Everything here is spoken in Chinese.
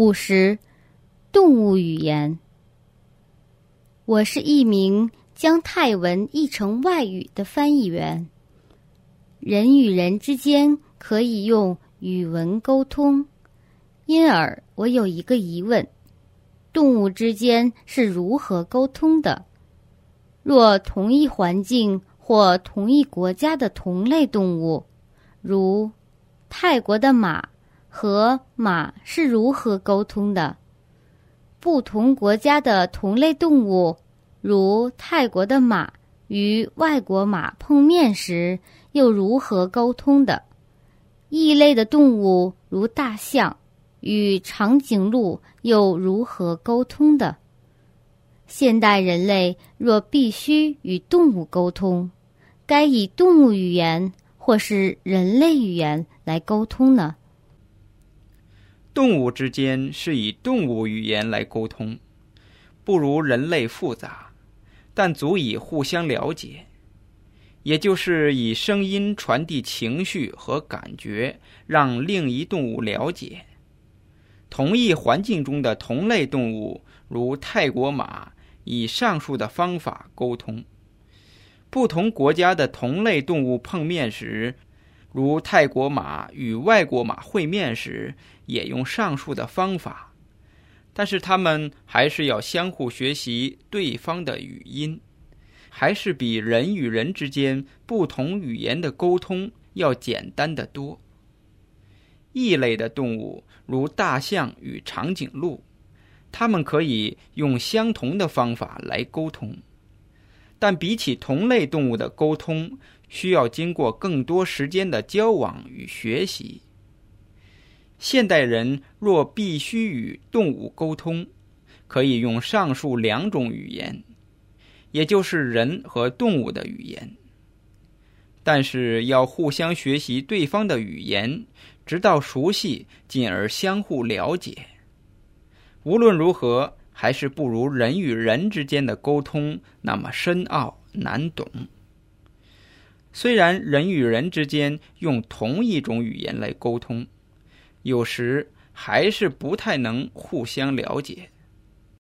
五十，动物语言。我是一名将泰文译成外语的翻译员。人与人之间可以用语文沟通，因而我有一个疑问：动物之间是如何沟通的？若同一环境或同一国家的同类动物，如泰国的马。和马是如何沟通的？不同国家的同类动物，如泰国的马与外国马碰面时又如何沟通的？异类的动物如大象与长颈鹿又如何沟通的？现代人类若必须与动物沟通，该以动物语言或是人类语言来沟通呢？动物之间是以动物语言来沟通，不如人类复杂，但足以互相了解。也就是以声音传递情绪和感觉，让另一动物了解。同一环境中的同类动物，如泰国马，以上述的方法沟通；不同国家的同类动物碰面时，如泰国马与外国马会面时，也用上述的方法，但是他们还是要相互学习对方的语音，还是比人与人之间不同语言的沟通要简单的多。异类的动物，如大象与长颈鹿，它们可以用相同的方法来沟通。但比起同类动物的沟通，需要经过更多时间的交往与学习。现代人若必须与动物沟通，可以用上述两种语言，也就是人和动物的语言。但是要互相学习对方的语言，直到熟悉，进而相互了解。无论如何。还是不如人与人之间的沟通那么深奥难懂。虽然人与人之间用同一种语言来沟通，有时还是不太能互相了解。